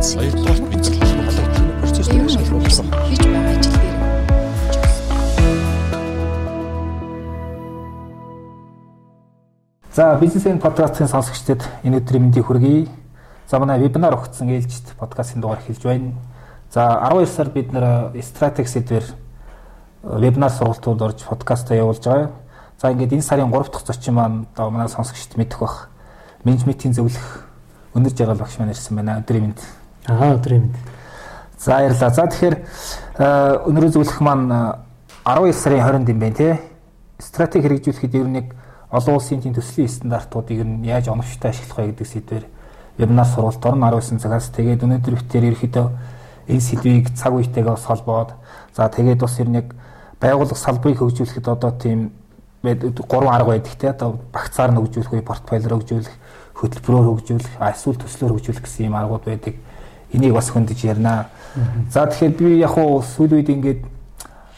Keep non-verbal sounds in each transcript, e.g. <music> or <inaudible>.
бодсон. Хоёрдугаар бид холбоотой процесс дээр шалгуулсан. Хийж байгаа ажил дээр. За бизнесийн подкастын сонсогчдод энэ өдрийн мэндийг хүргэе. За манай вебинар өгсөн ээлжид подкастын дугаар эхэлж байна. За 12 сар бид нэр стратеги сэдвэр вебинар сургалтууд орж подкастаа явуулж байгаа. За ингээд энэ сарын 3 дахь зочин маань одоо манай сонсогчд мэдэх бах. Менежментийн зөвлөх өнөр жаргал багш маань ирсэн байна. Өдрийн мэнд. Аа өдрийн мэнд. За баярлалаа. За тэгэхээр өнөрөө зөвлөх маань 12 сарын 20-нд юм байна тий. Стратеги хэрэгжүүлэхэд ер нь олон улсын тийм төслийн стандартуудыг нь яаж оновчтой ашиглах вэ гэдэг сэдвээр вебинар сургалт орно 19 цагаас тэгээд өнөөдөр битээр ерөөхдөө энэ сэдвийг цаг үетэйгээ бас холбоод за тэгээд бас ер нь байгууллага салбарыг хөгжүүлэхэд одоо тийм гурван арга байдаг те одоо багцаар нь хөгжүүлэх үе портфолио хөгжүүлэх хөтөлбөрөөр хөгжүүлэх эсвэл төслөөр хөгжүүлэх гэсэн юм аргууд байдаг. Энийг бас хөндөж ярина. За тэгэхээр би яг уу сүүл үед ингээд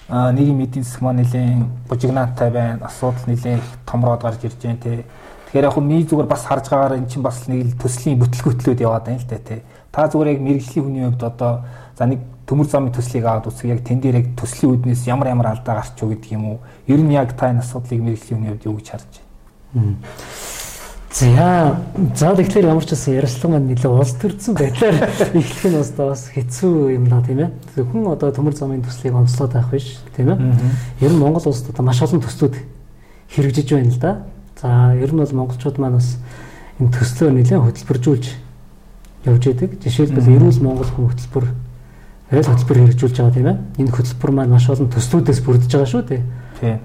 нийгмийн эдийн засаг маань нэлийн бужигнаатай байна. Асуудал нэлийн томроод гарч ирж байна те. Тэгэхээр яг нэг зүгээр бас харж байгаагаар эн чинь бас нэг л төслийн бүтлгүүтлүүд яваад байна л да те. Та зүгээр яг мэрэгжлийн хүний хувьд одоо за нэг төмөр замын төслийг аваад үзэх яг тэн дээр яг төслийн үүднээс ямар ямар алдаа гарч юу гэдэг юм уу? Ер нь яг та энэ асуудлыг мэрэгжлийн хүний хувьд юу гэж харж байна? За за тэгэхээр ямар ч байсан ярилцлага маань нэлээд улс төрсэн байдлаар <laughs> эхлэх нь бас бас хэцүү юм да тийм ээ. Зөвхөн одоо төмөр замын төслийг онцлоод байх биш тийм ээ. Ер нь Монгол улсад одоо маш олон төслүүд хэрэгжиж байна л да. За ер нь бол монголчууд маань бас энэ төслөө нэлээд хөтөлбөржүүлж явж байдаг. Жишээлбэл эрүүл Монгол хүн хөтөлбөр арай хөтөлбөр хэрэгжүүлж байгаа тийм ээ. Энэ хөтөлбөр маань маш олон төслүүдээс бүрдэж байгаа шүү дээ.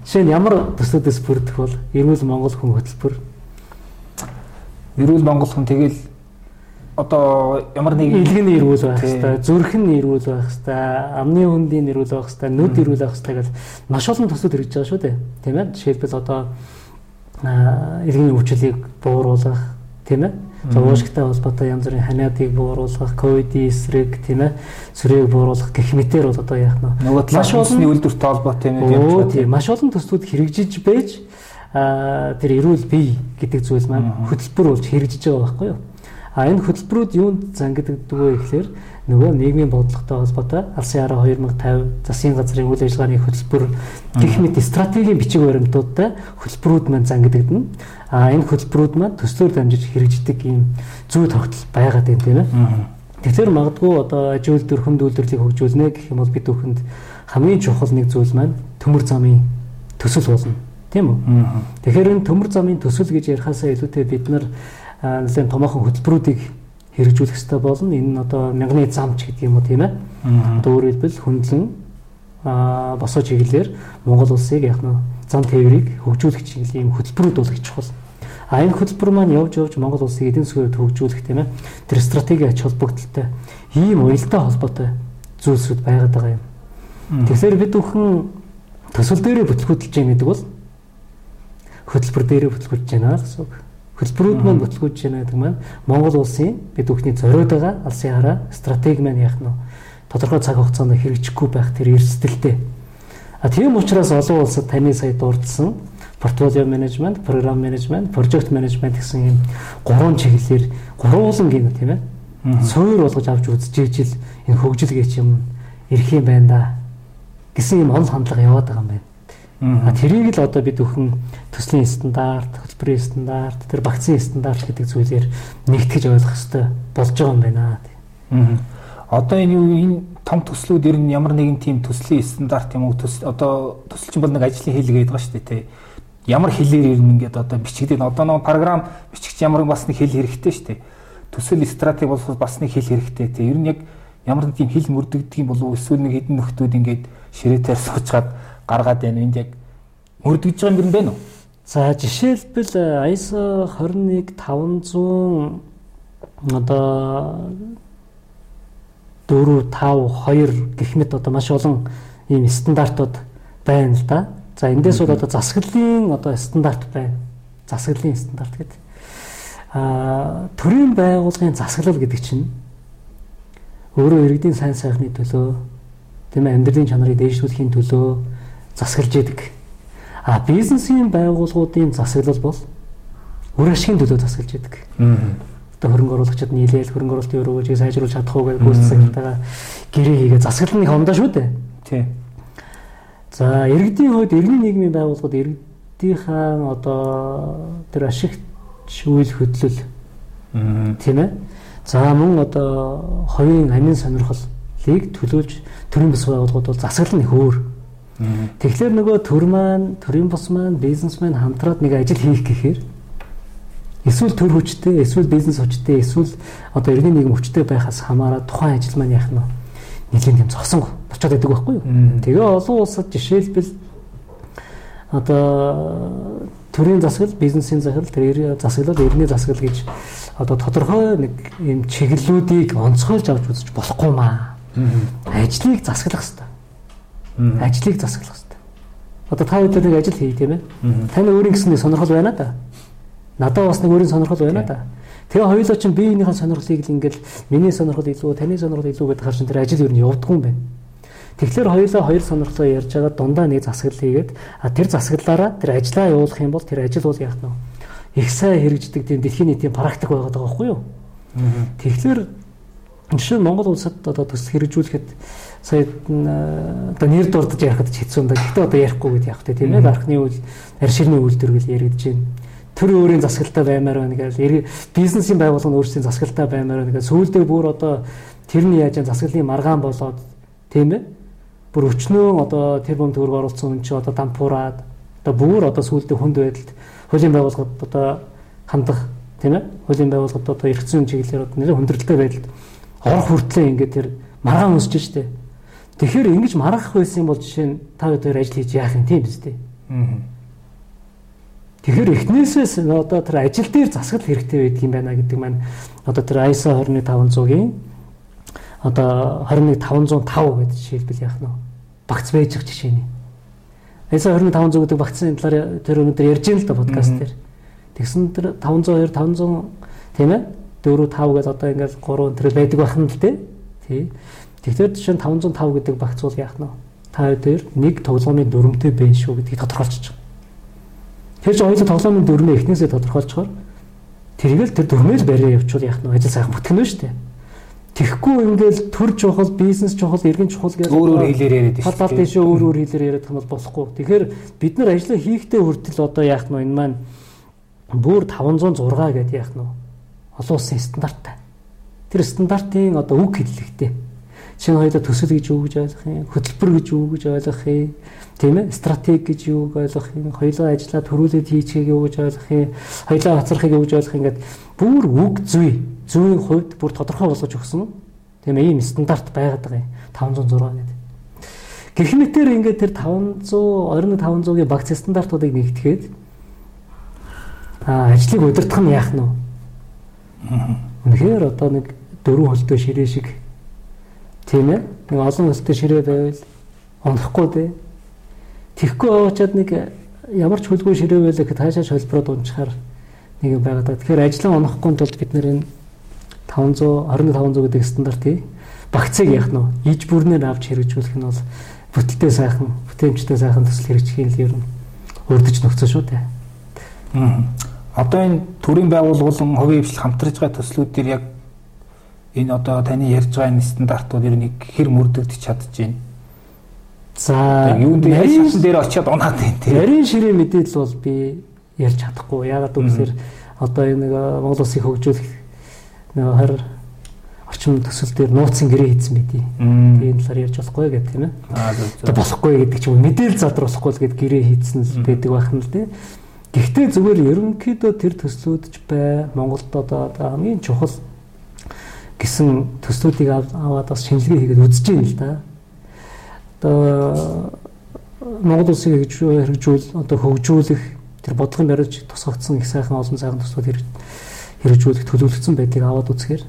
Жишээ нь ямар төслүүдээс бүрдэх бол эрүүл Монгол хүн хөтөлбөр Эрүүл Монгол хүн тэгэл одоо ямар нэг илгэний эрүүл байх хэвээр, зүрхэн эрүүл байх хэвээр, амны хөндийн эрүүл байх хэвээр, нүд эрүүл байх хэвээр гэж маш олон төсөл хэрэгж байгаа шүү дээ. Тийм ээ. Жишээлбэл одоо илгэний өвчлөлийг бууруулах, тийм ээ. За уушгтай холбоотой янз бүрийн ханиадыг бууруулах, ковидын эсрэг, тийм ээ. Сүрийг бууруулах гэх мэтэр бол одоо яах нь нөгөө маш олон үйлдвэртэй холбоотой юм тийм. Маш олон төслүүд хэрэгжиж байж тэр эрүүл бие гэдэг зүйл маань хөтөлбөр болж хэрэгжиж байгаа байхгүй юу? А энэ хөтөлбөрүүд юунд зангиддаг вэ гэхээр нөгөө нийгмийн бодлоготой холбоотой алсын хараа 2050 засгийн газрын үйл ажиллагааны хөтөлбөр гэх мэт стратегийн бичиг баримтуудтай хөтөлбөрүүд маань зангидагдана. А энэ хөтөлбөрүүд маань төслөөр дамжиж хэрэгждэг ийм зүй тогтол байгаад байна тийм ээ. Тэгэхээр магадгүй одоо аж үйлдвэр хүнд үйлдвэрлэлийг хөгжүүлнэ гэх юм бол бид бүхэнд хамгийн чухал нэг зүйл маань төмөр замын төсөл болно Тийм үү? Тэгэхээр энэ төмөр замын төсөл гэж ярихаасаа илүүтэй бид нар нэлээд томоохон хөтөлбөрүүдийг хэрэгжүүлэх хэрэгтэй болно. Энэ нь одоо мянганы замч гэдэг юм уу тийм ээ? Одоо өөрөөр хэлбэл хөндлөн босоо чиглэлээр Монгол улсыг яг нь зам тээврийг хөгжүүлэх чиглэлийн хөтөлбөрүүд бол их чухал. А энэ хөтөлбөр маань явж явж Монгол улсыг эдийн засгаараа хөгжүүлэх тийм ээ? Тэр стратеги ач холбогдолтой ийм уялдаа холбоотой зүйлсүүд байгаад байгаа юм. Тэгэхээр бид бүхэн төсөл дээрээ бүтлгүүдэлж байгаа гэдэг бол хөтөлбөр дээрээ бүтлгүүлж байна гэсэн үг. Хөтөлбөрүүд маань бүтлгүүлж байна гэдэг маань Монгол улсын бид бүхний зориод байгаа алсын хараа стратеги маань яах нь тодорхой цаг хугацаанд хэрэгжихгүй байх тэр эрсдэлтэй. А тийм учраас олон улсад таны сая дурдсан портфолио менежмент, програм менежмент, прожект менежмент гэсэн юм гурван чиглэлээр гурвуулан гин тийм ээ. Суур болгож авч үзэж ижил энэ хөгжил гэж юм ирэх юм байна да гэсэн юм онл хандлага яваад байгаа юм байна. А тэрийг л одоо бид өхөн төслийн стандарт, хөтөлбөрийн стандарт, тэр вакцины стандарт гэдэг зүйлээр нэгтгэж ойлгох хэрэгтэй болж байгаа юм байна. Одоо энэ энэ том төслүүд ер нь ямар нэгэн тийм төслийн стандарт юм уу төс одоо төсөл чинь бол нэг ажлын хэл гэдэг байгаа шүү дээ тий. Ямар хэлээр ер нь ингээд одоо бичигдээд одоо нэг програм бичигч ямар бас нэг хэл хэрэгтэй шүү дээ. Төсөл стратеги болоход бас нэг хэл хэрэгтэй тий. Ер нь яг ямар нэг тийм хэл мөрдөгдөг юм болов эсвэл нэг хэдэн нөхдүүд ингээд ширээтэй суучгаад гаргаад байна. Энд яг мөрдөгж байгаа юм байна уу? За жишээлбэл ISO 21500 одоо 4 5 2 гэх мэт одоо маш олон ийм стандартууд байна л да. За эндээс бол одоо засаглалын одоо стандарт байна. Засаглалын стандарт гэдэг. Аа төрийн байгууллагын засаглал гэдэг чинь өөрөө иргэдийн сайн сайхны төлөө тийм ээ амьдралын чанарыг дээшлүүлэхийн төлөө засаглаж идэг. А бизнесийн байгууллагуудын засаглал бол үр ашигын төлөө засаглаж идэг. одоо хөрөнгө оруулагчид нийлээл хөрөнгө оруулалтын өрөөгөө сайжруулж чадах уу гэж гүйцэтгэлтэйгээ гэрээ хийгээ засаглал нь хомдоо шүү дээ. Тий. За иргэдийн хувьд иргэний нийгмийн байгууллагууд иргэдийнхаа одоо тэр ашигт үйл хөдлөл тийм ээ. За мөн одоо хоёрын амин сонирхлыг төлөөлж төрийн бас байгууллагууд бол засаглал нь хөөр. Тэгэхээр нөгөө төр маань, төрийн бус маань, бизнес маань хамтраад нэг ажил хийх гэхээр эсвэл төр хүчтэй, эсвэл бизнес хүчтэй, эсвэл одоо иргэний нийгэм хүчтэй байхаас хамаараад тухайн ажил маань яах нь нэлийн юм зогсон болчиход байдаг байхгүй юу. Тэгээ олон улсад жишээлбэл одоо төрийн засаглал, бизнесийн засаглал, тэр засаглал, иргэний засаглал гэж одоо тодорхой нэг юм чиглэлүүдийг онцгойлж авч үзэж болохгүй маа. Ажлыг засаглах хэрэгтэй. Ажлыг засаглах хэрэгтэй. Одоо та хэд нэг ажил хий тийм ээ. Таны өөрийн гэсэн нэг сонирхол байна да. Надад бас нэг өөрийн сонирхол байна да. Тэгээ хоёулаа чинь биеийнхээ сонирхлыг л ингээл миний сонирхол илүү, таны сонирхол илүү гэдэг харчин тэр ажил юу нь явдггүй юм байна. Тэгэхээр хоёулаа хоёр сонирхлоо ярьж байгаа дундаа нэг засаглал хийгээд а тэр засаглалаараа тэр ажлаа явуулах юм бол тэр ажил бол яах нь их сайн хэрэгждэг тийм дэлхийн нийтийн практик байгаад байгаа байхгүй юу? Тэгэхээр жишээ нь Монгол улсад одоо төсөл хэрэгжүүлэхэд сая одоо нэр дурдж ярихад хэцүү юм да. Гэхдээ одоо ярихгүй гэдэг явах тийм ээ. Дархны үйл, арширны үйлдвэр гэж яригдж байна. Төр өөрийн засаглалтаа баймаар байна гэж бизнесийн байгууллага нь өөрсдийн засаглалтаа баймаар байна гэж сүүлдээ бүр одоо тэрний яаж засаглалын маргаан болоод тийм ээ? Бүр өчнөө одоо тэр бом төгрөг оруулсан хүн чи одоо дампуураад одоо бүр одоо сүүлдээ хүнд байдалд хуулийн байгууллагад одоо хандах тийм ээ? Хуулийн байгууллагад одоо зүйн чиглэлээр одоо нэлээд хүндрэлтэй байдалд орох хүртлээ ингээд тэр маргаан өсөж штэ тэгэхээр ингэж маргах байсан бол жишээ нь та хоёр ажил хийж яах юм тийм биз дээ Тэгэхээр эхнээсээс одоо тэр ажил дээр засгал хэрэгтэй байдаг юм байна гэдэг маань одоо тэр ISO 21500-гийн одоо 21505 гэдэг жишээлбэл яах нь багц байж байгаа жишээ нь. ISO 21500 гэдэг багцны талаар тэр өнөөдөр ярьж байна л да подкаст дээр. Тэгсэн тэр 502 500 тийм ээ 4 5 гэж одоо ингээл 3 тэр байдаг байх нь л дээ. Тий. Тэгэхээр жишээ нь 505 гэдэг багц бол яах нь та хоёр нэг тоглоомын дүрмтэй байна шүү гэдгийг тодорхойлчих. Тэр чинь хоёулаа тоглоомын дүрмээ эхнээсээ тодорхойлцохоор тэргээл тэр дүрмээ л бариа явуучвал яах нь ажил сайхан бүтгэнэ шүү дээ. Тэгэхгүй ингээл төр чухал, бизнес чухал, иргэн чухал гэж өөр өөр хэлээр яриад шүү. Халаалт дэше өөр өөр хэлээр яриад юм бол болохгүй. Тэгэхээр бид нар ажлаа хийхдээ хүртэл одоо яах нь энэ маань бүр 506 гэдээ яах нь олон улсын стандарттай. Тэр стандартын одоо үг хэллэгтэй. Шинэ хоёулаа төсөл гэж юу гэж ойлгох юм, хөтөлбөр гэж юу гэж ойлгох юм? Тийм ээ стратеги гэж юуг ойлгох юм? Хоёулаа ажиллаа төрүүлээд хийчихээ юу гэж ойлгох юм? Хоёулаа хоцрохыг юу гэж ойлгох юм? Ингээд бүр үг зүй зүйн хувьд бүр тодорхой болгож өгсөн. Тийм ээ ийм стандарт байгаад байгаа юм. 506 гэдэг. Гэх мэтэр ингээд тэр 500 21500-ийн багц стандартуудыг нэгтгэхэд а ажлыг удирдах нь яах нь вэ? Үнэхээр одоо нэг дөрвөн хөлтөө ширээ шиг тийм ээ нэг олон хөлтөө ширээ байвал онохгүй дээ Тэгэхгүй очоод нэг ямар ч хөлгүй ширээ байлаа гэхэд хаашаа холбороод унчаар нэг юм байгаад байгаа. Тэгэхээр ажлын онохгүй тулд бид нэр энэ 500 20500 гэдэг стандартыг багцыг яах нь иж бүрнээр авч хэрэгжүүлэх нь бол бүтэлтэй сайхан, бүтээмжтэй сайхан төсөл хэрэгжихийн л ер нь өрдөж нөхцөл шүү дээ. Аа. Одоо энэ төрийн байгууллагын хувийн хвшил хамтарж байгаа төслүүд дээр яг энэ одоо таны ярьж байгаа энэ стандартууд ер нь хэр мөрдөгдөж чадчихэв За юунд яаж шатн дээр очиод унаад байна тийм. Нарийн ширээ мэдээлэл бол би ярьж чадахгүй. Ягаад гэвэл одоо энэ нэг Монгол улсыг хөгжүүлэх нэг 20 орчим төсөл дээр нууцын гэрээ хийсэн байдий. Тийм талаар ярьж болохгүй гэх тийм ээ. Аа. Болохгүй гэдэг чинь мэдээлэл задруулахгүй л гэд гэрээ хийсэн л байдаг байх нь л тийм. Гэхдээ зүгээр ерөнхийдөө тэр төслүүд ч бай Монголд одоо хамгийн чухал гэсэн төслүүдийг аваад бас шинжилгээ хийгээд үзэж байна л да одоо Монгол улсыг хэрэгжүүл одоо хөгжүүлэх тэр бодлогын барьж тусгагдсан их сайхан олон сайхан төслүүд хэрэгжүүлэх төлөвлөгдсөн байдгийг аваад үзэхээр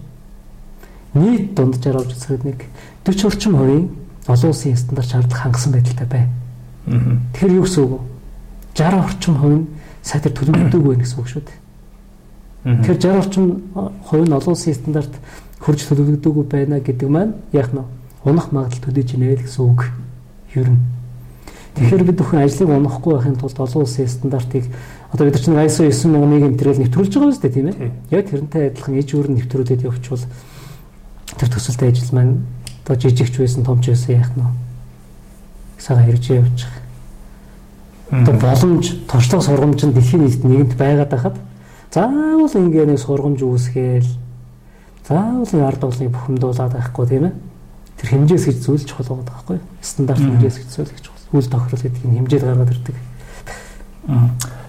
нийт дунджаар авч үзэхэд нэг 40 орчим хувийн олон улсын стандарт шаардлага хангасан байдалтай байна. Тэгэхээр юу гэсэн үг вэ? 60 орчим хувь нь сайтар төлөвлөгдөөгүй байх гэсэн үг шүү дээ. Тэгэхээр 60 орчим хувь нь олон улсын стандарт хурж төлөвлөгдөөгүй байна гэдэг маань яах нь унах магадлал төдийж нэ л гэсэн үг. Ер нь. Тэгэхээр бид бүхэн ажлыг унахгүй байхын тулд олон улсын стандартыг одоо бид чинь ISO 9001 гэмтрэл нэвтрүүлж байгаа шүү дээ тийм ээ. Яг тэрнтэй адилхан иж өөр нэвтрүүлээд явуучвал тэр төсөлтэй ажил маань одоо жижигч байсан томч байсан яах нь сайхан хэрэгжиж явчих. Одоо боломж туршлага сургамж нь дэлхийн нийтэд нэгэнт байгаад байхад заавал ингээ нэг сургамж үүсгээл заавал ард олныг бухимдуулаад байхгүй тийм ээ. Тэр хэмжээс гэж зүйл чухал байгаа байхгүй? Стандарт хэмжээс гэж зүйл гэж. Үйл тохирол гэдэг нь хэмжээд гаргаад ирдэг.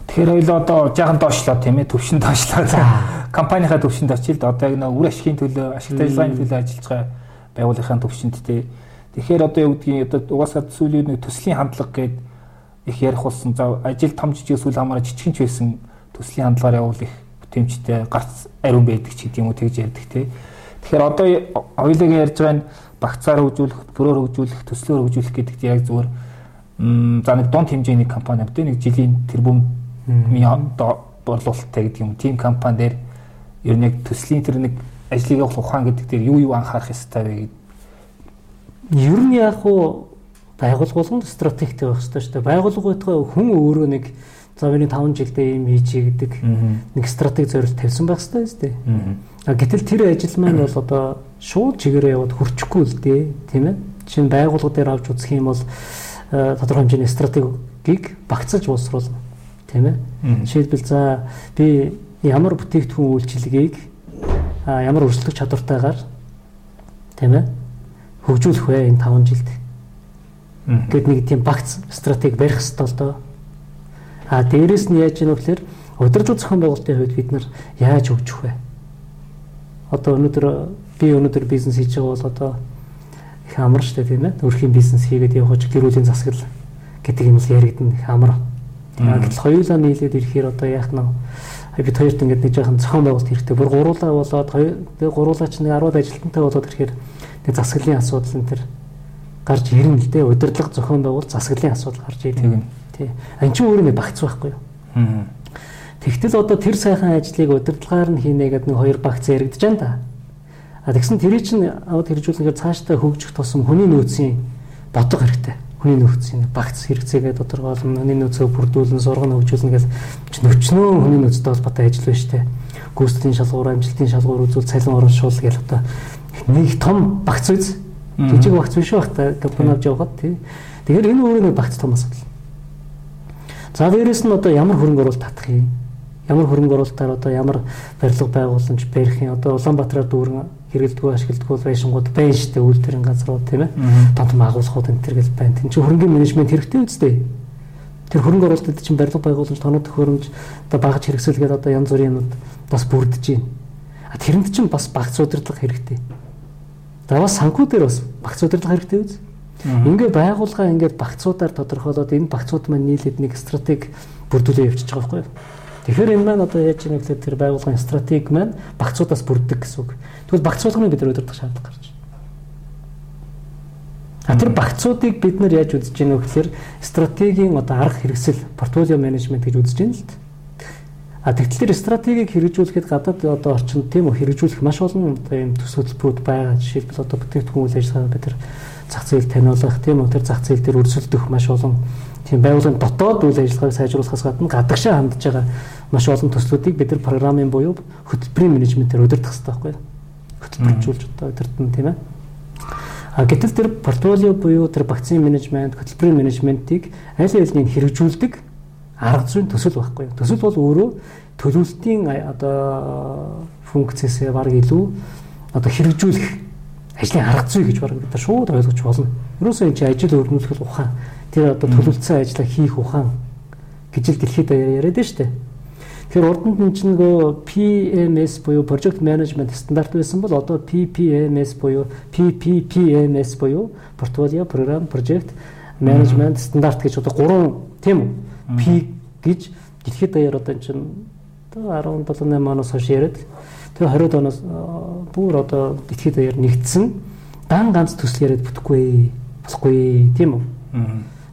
Тэгэхээр хоёул одоо жаахан доошлоо тийм ээ төвшин доошлоо. Компанийнхаа төвшөнд очилд одоо яг нэг үр ашигын төлөө ашигтай дизайны төлөө ажиллаж байгаа байгууллагын төвшөнд тий. Тэгэхээр одоо юу гэдгийг одоо угаасаа сүүлийн нэг төслийн хандлага гээд их ярих болсон. За ажил том жижиг сүүл хамаараа жижигэн ч байсан төслийн хандлагаар явуул их бүтэмжтэй гарц ариун байдаг ч гэдэг юм уу тэгж ярьдаг тий. Тэгэхээр одоо хоёулыг ярьж байгаа нь багцаар хөгжүүлэх, бүрөөр хөгжүүлэх, төслөөр хөгжүүлэх гэдэгт яг зүгээр за нэг дунд хэмжээний компани амт нэг жилийн тэрбум борлуулалттай гэдэг юм. Тим компани дээр ер нь яг төслийн тэр нэг ажлыг явуулах ухаан гэдэг дээр юу юу анхаарах ёстой вэ гэдэг. Ер нь яг хуу байгуулга болгонд стратегтэй байх ёстой шүү дээ. Байгуулга байтугай хүн өөрөө нэг за миний 5 жилдээ юм хийчи гэдэг нэг стратеги зорилт тавьсан байх ёстой шүү дээ. А гэтэл тэр ажил маань бол одоо шууд чигээрээ яваад хөрчихгүй л дээ, тийм ээ. Жишээ нь байгууллага дээр авч үзэх юм бол тодорхой хэмжээний стратегийг багцаж боловсруулна, тийм ээ. Жишээлбэл за би ямар бүтээгдэхүүн үйлчилгээг ямар өрсөлдөх чадвартайгаар тийм ээ хөгжүүлэх вэ энэ 5 жилд гэд нэг тийм багц стратеги барих хэрэгтэй л доо. А дээрэс нь яаж ийм вэхээр удирдлага зохион байгуулалтын хувьд бид нар яаж хөгжих вэ? Одоо өнөөдөр би өнөөдөр бизнес хийж байгаа бол одоо их амар штэ тийм ээ. Өрхийн бизнес хийгээд ч гэр бүлийн засаглал гэдэг юм л яригдана их амар. Гэтэл хоёулаа нийлээд ирэхээр одоо яах нь бид хоёрт ингээд нэг жоохон зохион байгуулалт хэрэгтэй. Бүр гуруулаа болоод тэгээ гуруулаа ч нэг 10 ажилтнтай болоод ирэхээр нэг засаглалын асуудал энэ төр гарч ирнэ л дээ. Удирдлага зохион байгуул засаглалын асуудал гарч ирнэ. Тий. Ан чинь өөрөө багц байхгүй юу? Тэгтэл одоо тэр сайхан ажлыг удирдлагаар нь хийнэ гэдэг нэг хоёр багц яригдж байна да. А тэгсэн тэрий чинь аваад хэрэгжүүлэхээр цаашдаа хөгжих тусам хүний нөөцийн бодог хэрэгтэй хүний нөөцийн багц хэрэгцээгээ тодорхойлно, хүний нөөцөө бүрдүүлэн, сургана хөгжүүлнэ гэж нөчнөө хүний нөөцтэй холбоотой ажил байна шүү дээ. Гүйцэтгэлийн шалгуур, амжилтын шалгуур үзүүл, цалин ороншуул гэх одоо нэг том багц үз. Жижиг багц биш байх та компани авч явахад тий. Тэгэхээр энэ өөрөө нэг багц том асуудал. За дээрэс нь одоо ямар хөрөнгө оруулалт татах юм? Ямар хөрөнгө оруулалтаар одоо ямар барилга байгууламж барих юм? Одоо Улаанбаатараар дүүрэн хэрэгэлдэггүй ашигладаггүй байшингууд байна шүү дээ үйлдвэрийн газрууд тийм ээ том агуулгууд энэ төр гэл байна. Тин чинь хөрөнгөний менежмент хэрэгтэй үстэй. Тэр хөрөнгө оруулалтад чинь барилга байгууламж тоног төхөөрөмж одоо багаж хэрэгсэлгээд одоо янз бүрийн юмуд бас бүрдэж байна. А тэрэнд чинь бас багц удирдлага хэрэгтэй. За бас санхүү дээр бас багц удирдлага хэрэгтэй үз. Ингээ байгууллага ингээд багцуудаар тодорхойлоод энэ багцууд маань нийлээд нэг стратеги бүрдүүлээ явчихж байгаа байхгүй юу? Тэгэхээр энэ маань одоо яаж ийм гэхээр тэр байгууллагын стратеги маань багцуудаас бүрддэг гэсэн үг. Тэгвэл багц болгоныг бид өдөрдох шаардлага гарч байна. А тэр багцуудыг бид нар яаж үзэж гинэ вэ гэхээр стратегийн одоо арга хэрэгсэл портфолио менежмент гэж үзэж байна л дээ. А тэгэхээр стратегийг хэрэгжүүлэхэд гадаад одоо орчинд тийм үү хэрэгжүүлэх маш олон одоо ийм төсөл хөтөлбөрүүд байгаа. Жишээлбэл одоо бүтээгдэхүүн үйл ажиллагаа бид тэр зах зээл таниулах тийм үү тэр зах зээл дээр өрсөлдөх маш олон тийм байгууллагын дотоод үйл ажиллагааг сайжруулахаас гадна гадагшаа хандж байгаа маш олон төслүүдийг бид нар програмын буюу хөтөлбөрийн менежментээр удирдах хэрэгтэй байхгүй? Хөтөлбөржүүлж одоо удирдана тийм ээ. А гэтэл тэр портфолио буюу тэр вакцины менежмент, хөтөлбөрийн менежментийг аль алиныг хэрэгжүүлдэг арга зүйн төсөл байхгүй? Төсөл бол өөрөө төлөвлөлтийн одоо функцээсээ баг илүү одоо хэрэгжүүлэх ажлын арга зүй гэж баг бид нар шууд ойлгож болно. Ерөөсөө энэ чинь ажил өрнүүлэх ухаан тэр одоо төлөвлөсөн ажлаа хийх ухаан гэж л дэлхийд даяар яриад байна шүү дээ. Тэгэхээр урд нь чинь нөгөө PMS буюу project management стандарт байсан бол одоо PPMS буюу PPPMS буюу portfolio program project management стандарт гэж одоо гурван тийм үү? P гэж дэлхийд даяар одоо чинь 17 8 оноос хойш яриад тэгээ 20 оноос бүр одоо дэлхийд даяар нэгдсэн дан ганц төсөл яриад бүтэхгүй болохгүй тийм үү?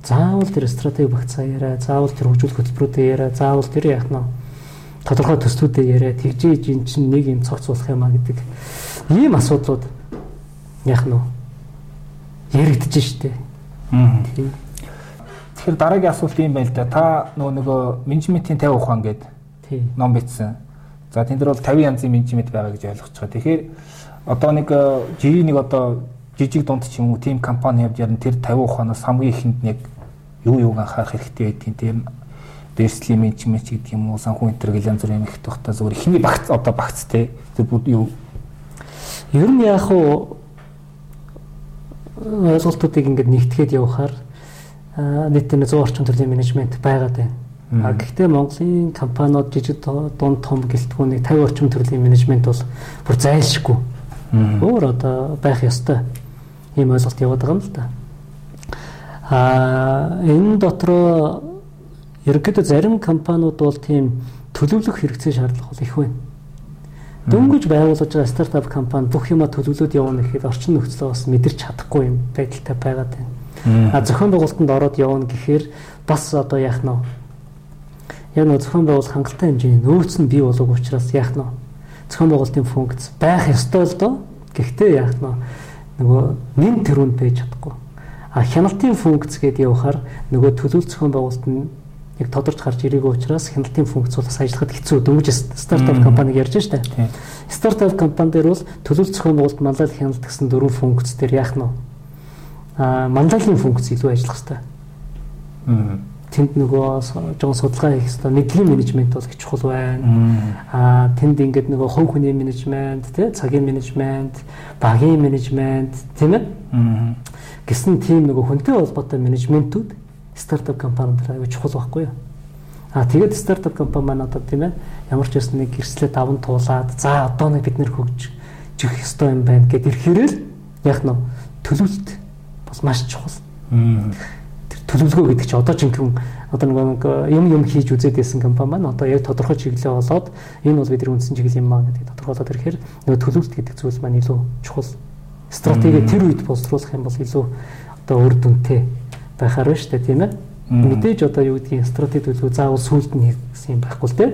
Заавал тэр стратеги багцаа яриа, заавал тэр хөгжүүлэх хөтөлбөрүүдээ яриа, заавал тэр яах нь тодорхой төслүүдэд яриа тэгжээж эн чинь нэг юм цогц болох юм а гэдэг ийм асуудлууд яах нь яригдэж штэ. Тэгэхээр тэгэхээр дараагийн асуулт юм байна л да. Та нөгөө нөгөө менежментийн 50 ухаан гэдэг ном бичсэн. За тэн дээр бол 50 янзын менежмент байгаа гэж ойлгож байгаа. Тэгэхээр одоо нэг э, жирийн нэг одоо жижиг дунд ч юм уу тийм компани явж ярина тэр 50 ухаанаас хамгийн ихэнд нэг юу юуг анхаарах хэрэгтэй байдгийг тийм дэрслийн менежмент гэдэг юм уу санхүү энтер гэл янз бүрийн их тухта зүгээр ихний багц одоо багц те тэр бүгд юу Ер нь яг уу ойлголтуудыг ингээд нэгтгэхэд явахаар аа, нийтдээ 100 орчим төрлийн менежмент байгаад байна. А гэхдээ Монголын компаниуд жижиг дунд том гэлтгүүнийг 50 орчим төрлийн менежмент бол бүр зайлшгүй. Өөр одоо байх ёстой. Ийм ойлголт яваад байгаа юм л да. А энэ дотроо ерөнхийдөө зарим компаниуд бол тийм төлөвлөх хэрэгцээ шаардлага бол их байна. Дөнгөж байгуулж байгаа стартап компани бүх юма төлөвлөд явна гэхэд орчин нөхцөлөө бас мэдэрч чадахгүй юм байдалтай байгаад байна. А зохион байгуулалтанд ороод явна гэхээр бас одоо яах нь вэ? Яг нөө зохион байгуулалт хангалттай хэмжээний нөөц нь бий болоогүй учраас яах нь вэ? Зохион байгуулалтын функц байх ёстой л доо. Гэхдээ яах нь вэ? Нөгөө нэн тэрүүнд байж чадахгүй. А хяналтын функц гэдээ явахаар нөгөө төлөвлөлт зохион байгуулалт нь яг тодорч гарч ирээгүй учраас хяналтын функц бол бас ажиллахад хэцүү. Дөнгөж стартап компаниг ярьж штэ. Стартап компани дээр бол төлөвлөлт зохион байгуулалт манлайл хяналт гэсэн дөрвөн функц дээр яах нь вэ? А манлайлын функц илүү ажиллах хэрэгтэй. Тэнд нөгөө жоон судалгаа хийх хэрэгтэй. Мэдлэгийн менежмент бол их чухал байна. А тэнд ингээд нөгөө хувь хүний менежмент, тий, цагийн менежмент, багийн менежмент, тийм ээ? гэсэн тийм нөгөө хүнтэй холбоотой менежментүүд стартап компанид аягүй чухал байхгүй юу? А тэгээд стартап компани маань одоо тийм ээ ямар ч байсан нэг эрсдлээ даван туулаад за одоо нэг бид нэр хөгж жих ёстой юм байна гэд ирэхээрээ л яг нь төлөвлөлт бас маш чухал. Тэр төлөвлөгөө гэдэг чинь одоо ч ингээм одоо нэг юм юм хийж үзээд байсан компани маань одоо яг тодорхой чиглэлээ болоод энэ бол бидний үндсэн чиглэл юм аа гэдэг тодорхойлоод ирэхээр нөгөө төлөвлөлт гэдэг зүйл маань илүү чухал. Стратеги тэр үед боловсруулах юм бол илүү одоо үр дүнтэй байхаар байна шүү дээ тийм ээ. Мэдээж одоо юу гэдгийг стратеги төлөв заавал сүулт нь хийсэн юм байхгүй л дээ.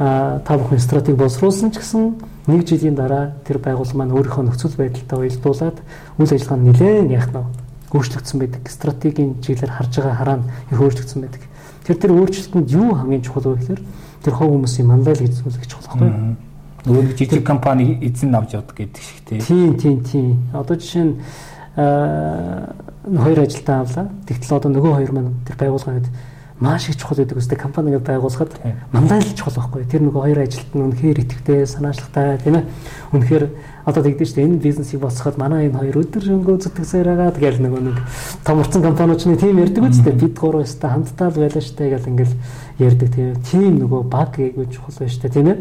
А та бүхэн стратеги боловсруулсан ч гэсэн нэг жилийн дараа тэр байгууллага маань өөрийнхөө нөхцөл байдалтай уялдуулаад үйл ажиллагаа нэлээд яах нь өөрчлөгдсөн байдаг. Стратегийн чиглэлээр харж байгаа хараа нь их өөрчлөгдсөн байдаг. Тэр тэр өөрчлөлтөнд юу хамгийн чухал вэ гэхээр тэр хов хүмүүсийн мандал гэж зүйл их чухал байхгүй юу? Өөр жижиг компани эзэн авч явдаг гэдэг шиг тий. Тийм тийм тийм. Одоо жишээ нь хоёр ажилтан авлаа. Тэгтэл одоо нөгөө хоёр маань тэр байгууллагын маш их чухал гэдэг үстэй компаниг байгуулахад Тийм. мандал чухал байхгүй. Тэр нөгөө хоёр ажилтан үнэхээр итгэвтэй, санаачлагтай тийм ээ. Үнэхээр одоо тэгдэж дээ энэ бизнесийг босгоход манай энэ хоёр өдөр шөнгөө зүтгэсээр агаад гэл нөгөө нэг том урцсан нэг тийм ярьдаг үстэй бид гурав өстэй хамтдаа л байлаа штэ гэл ингээл ярьдаг тийм. Нөгөө баг гээгүй чухал байна штэ тийм ээ.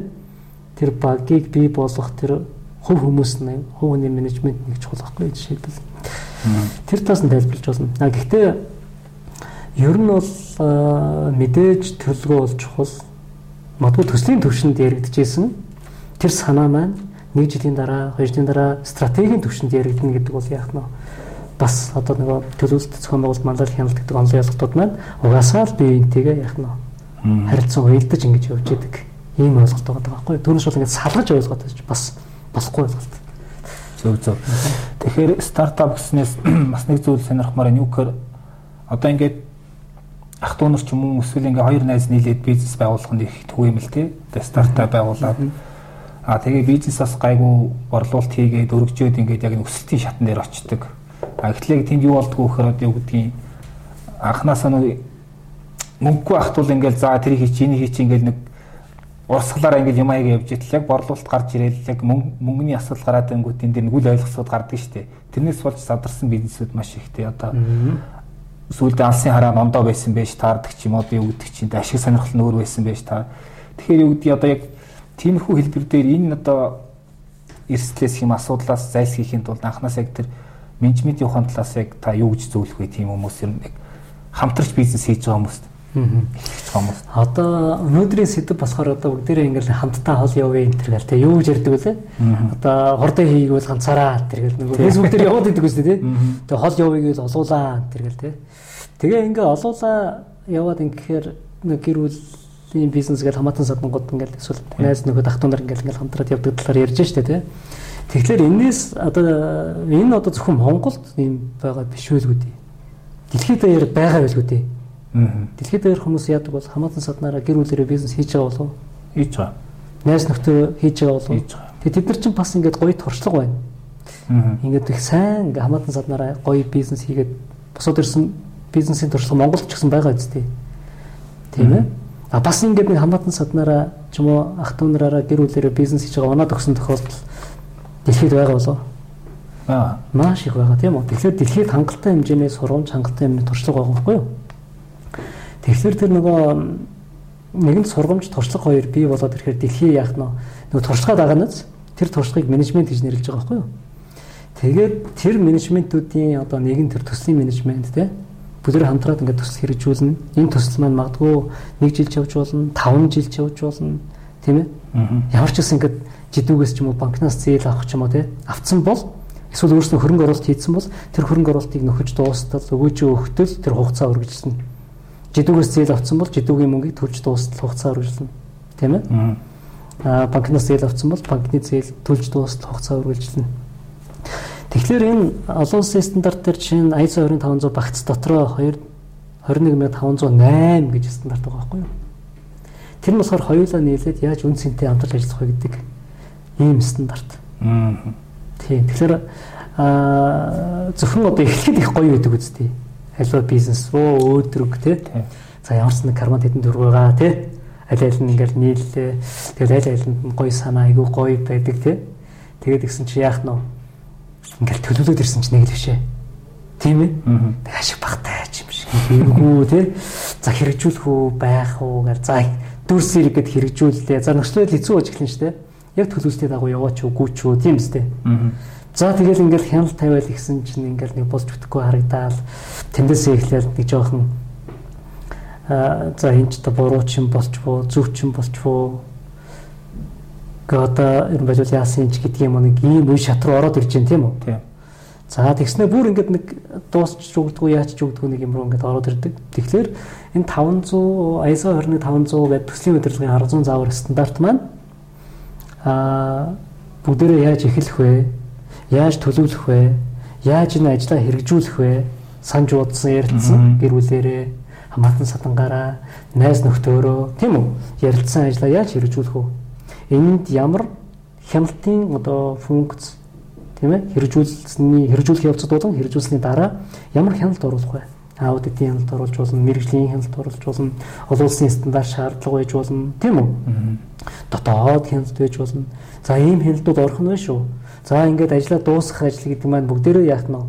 Тэр багийг бий болгох тэр хувь хүмүүс нь хувь хүний менежмент нэг чухал байхгүй жишээлбэл. Тэр тас нь тайлбарлаж болно. А гэхдээ ер нь бол мэдээж төлөвлөгөө бол чухал. Магадгүй төслийн төвшөнд яригдчихсэн. Тэр санаа маань нэг жилийн дараа, хоёр жилийн дараа стратегийн төвшөнд яригдана гэдэг бол яах нь вэ? бас одоо нөгөө төлөвлөлт зохион байгуулалт мандал хяналт гэдэг онлын ялгалтууд маань угаасаа л бие биентэйгээ яах нь вэ? харилцан уялдаж ингэж явж идэг ийм ойлголт байгаа байхгүй юу? Түүнээс бол ингэж салгаж ойлгоод байж бас болохгүй ойлголт. Зөв зөв. Тэгэхээр стартап гэснээс <clears throat> бас нэг зүйл сонирхмаар байна. Юу гэхээр одоо ингээд ах トゥ унар ч юм уу эсвэл ингээ хоёр найз нийлээд бизнес байгуулах нь их төв юм л тий. Тэгээ стартап байгуулад аа тэгээ бизнесээс гайгүй борлуулалт хийгээд өргөжөөд ингээд яг өсөлтийн шатн дээр очдөг. А гэхлээр тэнд юу болдгоо гэхээр одоо юу гэдгийг анханасаа нэг мөнгөгүй ахтуул ингээл за тэрийг хийч энийг хийч ингээл нэг урсгалаараа ингээл юм аяга явж итэл яг борлуулалт гарч ирээл яг мөнгө- мөнгөний асуудал гараад ирэнгүүт энэ дэр нэг үл ойлгосод гардаг штеп. Тэрнээс болж задарсан бизнесүүд маш ихтэй одоо сүүлдээ алсын хараа номдоо байсан байж таардаг ч юм уу юу гэдэг чинь ашиг сонирхол нь өөр байсан байж таа. Тэгэхээр юу гэдгийг одоо яг тиймэрхүү хэлбэр дээр энэ одоо эрсдлээс юм асуудлаас зайлсхийхийн тулд анханаас яг тэр менежментийн ухаан талаас яг та юу гэж зөвлөх вэ тийм хүмүүс ер нь яг хамтарч бизнес хийж байгаа хүмүүст эхлэж байгаа хүмүүс. Одоо өнөөдрийн сэдв болохоор одоо бүгдээрээ ингээл хамтдаа хол явъя энэ төр гэл те юу гэж ярьдаг вэ? Одоо хурдан хийгвэл ганцаараа тэр гэл нөгөө фэйсбүүк дээр яваад идэг үстэй те. Тэгээ хол явъя гэж олуулаа тэр гэл те. Тэгээ ингээ олуулаа яваад ингэхээр гэр бүлийн бизнес гэл хамаатан садангууд ингээл эсвэл найз нөхөд ах トゥ нар ингээл ингээл хамтраад явдаг талаар ярьж штэ те. Тэгэхээр энэс одоо энэ одоо зөвхөн Монголд ийм байгаа биш л үү? Дэлхийд даяар байгаа байлгүй дээ. Аа. Дэлхийд даяар хүмүүс яадаг бол хамаатан саднараа гэр бүлэрээ бизнес хийж байгаа болов уу? Хийж байгаа. Найз нөхдөд хийж байгаа болов уу? Хийж байгаа. Тэгээ тэд нар чинь бас ингээд гоё туршлага байна. Аа. Ингээд их сайн ингээ хамаатан саднараа гоё бизнес хийгээд босоод ирсэн бизнесийн туршлага Монголд ч гэсэн байгаа үстэй. Тийм ээ. А бас ингээд нэг хамаатан саднараа ч юм уу ах トゥ нараараа гэр бүлэрээ бизнес хийж байгаа унаад өгсөн тохиолдол дэлхийд байгаа болов Аа. маш их байгаа тийм үү. Тэгэхээр дэлхийд хангалттай хэмжээний сургамж хангалттай хэмжээний туршлага байгаа байхгүй юу? Тэгэхээр тэр нөгөө нэгэн сургамж туршлага хоёр бий болоод ирэхээр дэлхий яах нь нөгөө туршлагаа даганаас тэр туршлагыг менежмент гэж нэрлэж байгаа байхгүй юу? Тэгээд тэр менежментүүдийн одоо нэгэн тэр төслийн менежмент те бүгд хамтраад ингээд төсөл хэрэгжүүлнэ. Энэ төсөл маань магадгүй 1 жил явж болно, 5 жил явж болно, тийм ээ? Ямар ч гэсэн ингээд жидүүгээс ч юм уу банкнаас зээл авах ч юм уу те авцсан бол эсвэл өөрснөө хөрөнгө оруулалт хийсэн бол тэр хөрөнгө оруулалтыг нөхөж дуустал өгөөж өгөхтөл тэр хугацаа үргэлжилнэ. Жидүүгээс зээл авцсан бол жидүүгийн мөнгийг төлж дуустал хугацаа үргэлжилнэ. Тийм ээ? Аа. Аа банкнаас зээл авцсан бол банкны зээл төлж дуустал хугацаа үргэлжилнэ. Тэгэхээр энэ олон улсын стандарт дээр чинь ISO 20500 багц дотроо 2 21508 гэж стандарт байгаа байхгүй юу? Тэр нь болохоор хоёулаа нийлээд яаж үн цэнтэй хамтарч ажиллах вэ гэдэг ийм стандарт. Аа. Тийм. Тэгэхээр аа зөвхөн одоо эхлэхэд их гоё байдаг үстэй. Аливаа бизнес өө өөдрөг тий. За ямар ч нэг карман хэдэн төгрөг байгаа тий. Аль аль нь ингээл нийллээ. Тэгээд аль алинд нь гоё санаа айгүй гоё байдаг тий. Тэгээд гисэн чи яах нь вэ? Ингээл төлөвлөд ирсэн чи нэг л бишээ. Тийм ээ. Тэг ашиг багтай юм шиг. Хэрэггүй тий. За хэрэгжүүлэх үү байх уу гэр за дүрс зэрэг гэд хэрэгжүүллээ. За нөхцөл хэцүү болж эхэлнэ дээ. Яг төлөвлөлтөд дагуу яваач уу гүйч үү тийм үстэй. Аа. За тэгэл ингээл хяналт тавиал ихсэн чинь ингээл нэг болж өгөхгүй харагдаал тэндээсээ эхлээл нэг жоохон аа за энэ ч та буруу ч юм болч боо зөв ч юм болч боо гада ер нь байж яасан ч гэдэг юм нэг ийм үе шат руу ороод ирж байна тийм үү Тийм. За тэгснэ бүр ингээд нэг дуусч зүгдгүү яач зүгдгүү нэг юм руу ингээд ороод ирдэг. Тэгэхээр энэ 500 ISO 21500 гэдэг төслийн удирдлагын арга зүйн заавар стандарт маань аа бүгдээрээ яаж эхлэх вэ? Яаж төлөвлөх вэ? Яаж энэ ажлаа хэрэгжүүлэх вэ? Санж уудсан ярилцсан гэр бүлэрээ хамаатан садангаараа найз нөхдөөрөө тийм үү? Ярилцсан ажлаа яаж хэрэгжүүлэх вэ? Энд ямар хяналтын одоо функц тийм ээ хэрэгжүүлсэний хэрэгжүүлэх явцад болон хэрэгжүүлсэний дараа ямар хяналт оруулах вэ? Аудитын хяналт оруулж болно, мэрэгжлийн хяналт оруулж болно, олон улсын стандарт шаардлага байж болно, тийм үү? Дотоод хяналт байж болно. За ийм хяналтууд орох нь шүү. За ингээд ажлаа дуусгах ажил гэдэг маань бүгдээрээ яах нь вэ?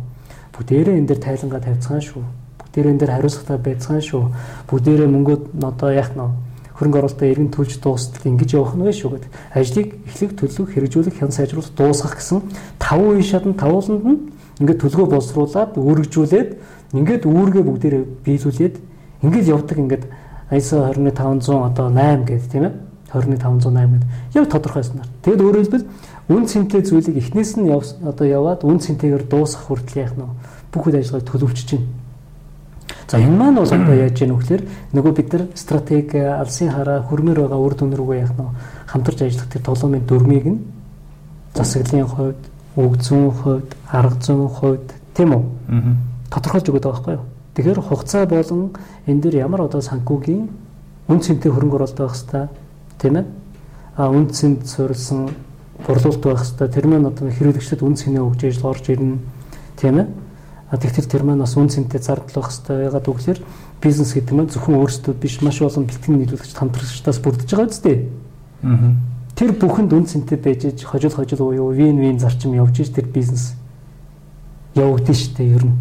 Бүгдээрээ энэ дээр тайлангаа тавьцгаан шүү. Бүгдээрээ энэ дээр хариуцлагатай байцгаан шүү. Бүгдээрээ мөнгөд одоо яах нь вэ? Хөрөнгө оруулалтаа эргэн төлж дуустал ингэж явах нь вэ шүү гэдэг. Ажлыг эхлэх, төлөвлөх, хэрэгжүүлэх, хэн сайжруулах, дуусгах гэсэн таван үе шатнд тавууланд нь ингээд төлгөө боловсруулад үүргэжүүлээд ингээд үүргээ бүгдээрээ биелүүлээд ингээд явдаг ингээд ISO 21500 одоо 8 гэдэг тийм ээ 21508 гэдэг яг тодорхой стандарт. Тэгэд өөрөөр хэлбэл үн цэнтэй зүйлийг эхнээс нь одоо яваад үн цэнтэйгээр дуусгах хүртэл яах нь бүх үйл ажиллагааг төлөвчөж чинь За энэ маань бол одоо яаж яах вэ гэхээр нөгөө бид нар стратеги алсын хараа хөрмөр байгаа үр дүн рүүгээ яах нь хамтарч ажиллах тэр толомын дөрмийг нь засаглалын хувьд, үг зүүн хувьд, арга зүүн хувьд тийм үү? Аа. Тодорхойлж өгöd байгаа байхгүй юу? Тэгэхээр хугацаа болон энэ дэр ямар одоо санхүүгийн үн цэнтэй хөрөнгө оруулалт байх хэвээр тийм ээ? А үн цэнд суурилсан борлуулалт байх хэвээр тэр маань одоо хэрэглэгчдэд үн цэнээ өгж ижил орж ирнэ тийм ээ? А тэгэхээр тэр маань бас үн цэнтэй зардал байх хэвээр ягаад гэвэл бизнес гэдэг маань зөвхөн өөрсдөө биш маш олон бэлтгэн нийлүүлэгч хамтрагчдаас бүрдэж байгаа үстэй. Аа. Тэр бүхэнд үн цэнтэй байж иж хожил хожил уу вин вин зарчим явж иж тэр бизнес явагдсан шүү дээ ер нь.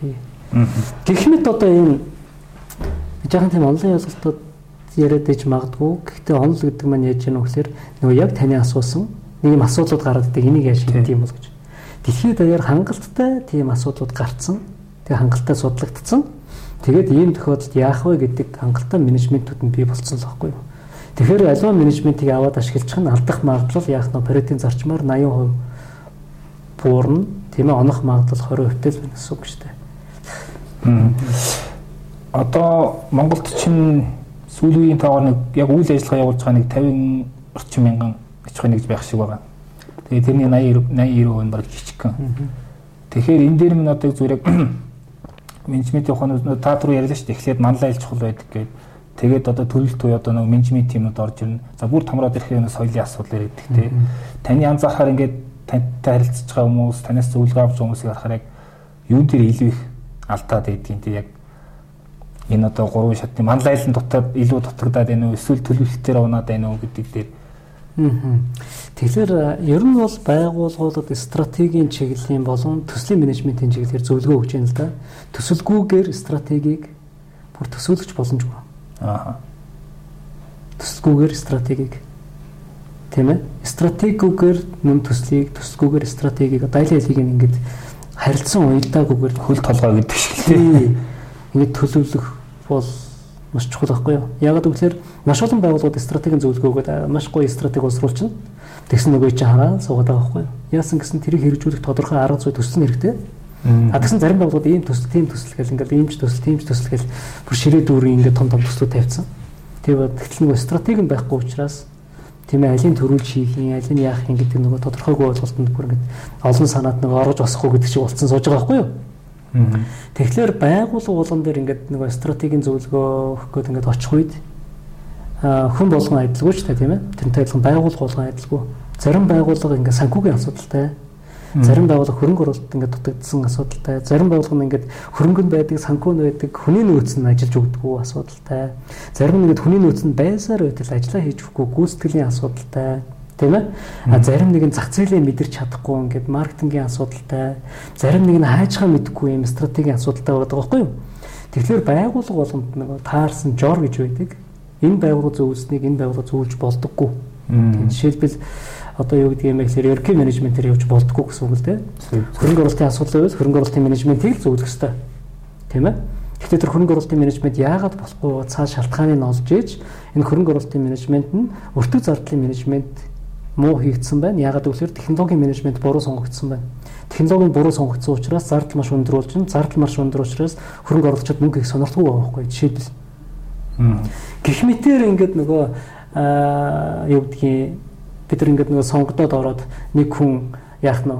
Тий. Аа. Гэх мэт одоо энэ жоохон тийм онлайн ялгалтууд яриад иж магадгүй. Гэхдээ онл гэдэг маань яаж яах вэ гэхээр нөгөө яг таны асуусан нэг юм асуудлууд гараад идэг энийг яаж шийдэх юм бол гэж. Дэлхийд даяар хангалттай тийм асуудлууд гарцсан. Тэгээ хангалттай судлагдсан. Тэгээд ийм тохиолдолд яах вэ гэдэг хангалттай менежментүүд нь бий болцсон л байхгүй юу. Тэгэхээр аливаа менежментийг аваад ашиглах нь алдах магадлал яах нь Паретийн зарчмаар 80% буурна. Тийм ээ онох магадлал 20% тэл байна гэсэн үг шүү дээ. Одоо Монголд чинь сүүлийн тоогоор нэг яг үйл ажиллагаа явуулж байгаа нэг 50 орчим мянган аж ахуйн нэгж байх шиг байгаа. Тэгээ тэрний 80 80 90% нь баг жижигхэн. Тэгэхээр энэ дээр минь одоо зүгээр яг <coughs> менежментийн ухаанууд та түрүү ярьлаа шүү дээ. Эхлээд манлайлж чухал байдаг гэдэг. Тэгээд одоо төрөл туй одоо нэг менежмент тиймүүд орж ирнэ. За бүр томроод ирэхээр нэг соёлын асуудал ирдэг те. Таны янз ахаар ингээд тантай харилцаж байгаа хүмүүс, танаас зөвлөгөө авч хүмүүсийг харахаар яг юун дээр илүү их алдаад байдгийг те яг энэ одоо гурван шатны манлайлан дотор илүү дутагдаад байна уу эсвэл төлөвлөлтөөр унаад байна уу гэдэг дээр Тэгэхээр ер нь бол байгууллагууд стратегийн чиглэлийн болон төслийн менежментийн чиглэлээр зөвлөгөө өгч байна л да. Төсөлгүйгээр стратегийг бүр төсөөлөгч боломжгүй. Аа. Төсөлгүйгээр стратегийг тийм ээ. Стратегигээр мөн төслийг, төсөлгүйгээр стратегийг одоо айл алийг ингээд харилцсан уялдаагүйгээр хөл толгой гэдэг шиг тийм. Ингээд төлөвлөх бол маш чухал байхгүй юу? Ягаад гэвэл маш олон байгууллагууд стратегийн зөвлөгөө өгöd маш гоё стратеги боловсруулчихна. Тэгсэн нөгөө чи хараа суугаад байгаа байхгүй юу? Яасан гэсэн тэрийг хэрэгжүүлэх тодорхой арга зүй төсөл нь хэрэгтэй. А тэгсэн зарим байгууллагууд ийм төсөл, тийм төсөл гэл ингээл ийм ч төсөл, тийм ч төсөл гэл бүр ширээ дүүрийн ингээд том том төслүүд тавьсан. Тэгээд тэгтэл нөгөө стратеги байхгүй учраас тийм ээ алийн төрүүлж хийх юм, алийг яах юм гэдэг нөгөө тодорхойгүй ойлголтод бүр ингээд олон санаанд нөгөө орж босохгүй гэдэг шиг болцсон сууж байгаа байхгүй юу? Тэгэхээр байгууллага болгон дээр ингээд нэг стратегийн зөвлөгөө өгөх гээд ингээд очих үед хүн болгон адилгүй ч тийм ээ. Тэрнтэй адилхан байгууллага болгон адилгүй. Зарим байгууллага ингээд санхүүгийн асуудалтай. Зарим байгууллага хөрөнгө оруулалт ингээд дутагдсан асуудалтай. Зарим байгууллага нь ингээд хөрөнгөнд байдаг, санхүүнд байдаг, хүний нөөц нь ажиллаж өгдөггүй асуудалтай. Зарим нь ингээд хүний нөөц нь байсаар байтал ажиллаа хийж өгөхгүй гүйцэтгэлийн асуудалтай тийм ээ. А зарим нэг нь зах зээлээ мэдэрч чадахгүй ингээд маркетингийн асуудалтай, зарим нэг нь хайчгаа мэдхгүй юм стратегийн асуудалтай байдаг байхгүй юу? Тэгэхээр байгууллага болгонд нэг таарсан жор гэж байдаг. Энэ байгууллага зөвлөснийг энэ байгууллага зөвлөж болдоггүй. Жишээлбэл одоо юу гэдэг юм бэ гэхээр ерөнхий менежментээр явж болдоггүй гэсэн үг л дээ. Хөрөнгө оруулалтын асуудал байвал хөрөнгө оруулалтын менежментийг л зөвлөх ёстой. Тийм ээ. Гэхдээ тэр хөрөнгө оруулалтын менежмент яагаад болохгүй цаа шалтгааныг олж ээж энэ хөрөнгө оруулалтын менежмент нь өртөг зардлын менежмент муу хийгдсэн байна. Ягаад гэвэл технологийн менежмент буруу сонгогдсон байна. Технологи нь буруу сонгогдсон учраас зардал маш өндөр болж байна. Зардал маш өндөр учраас хөрөнгө оруулагчид мөнгө их сонирхдаг байгаа байхгүй жишээлбэл. Гэх мэтээр ингээд нөгөө юу гэдгийг бид нар ингээд нөгөө сонгодоод ороод нэг хүн яах нь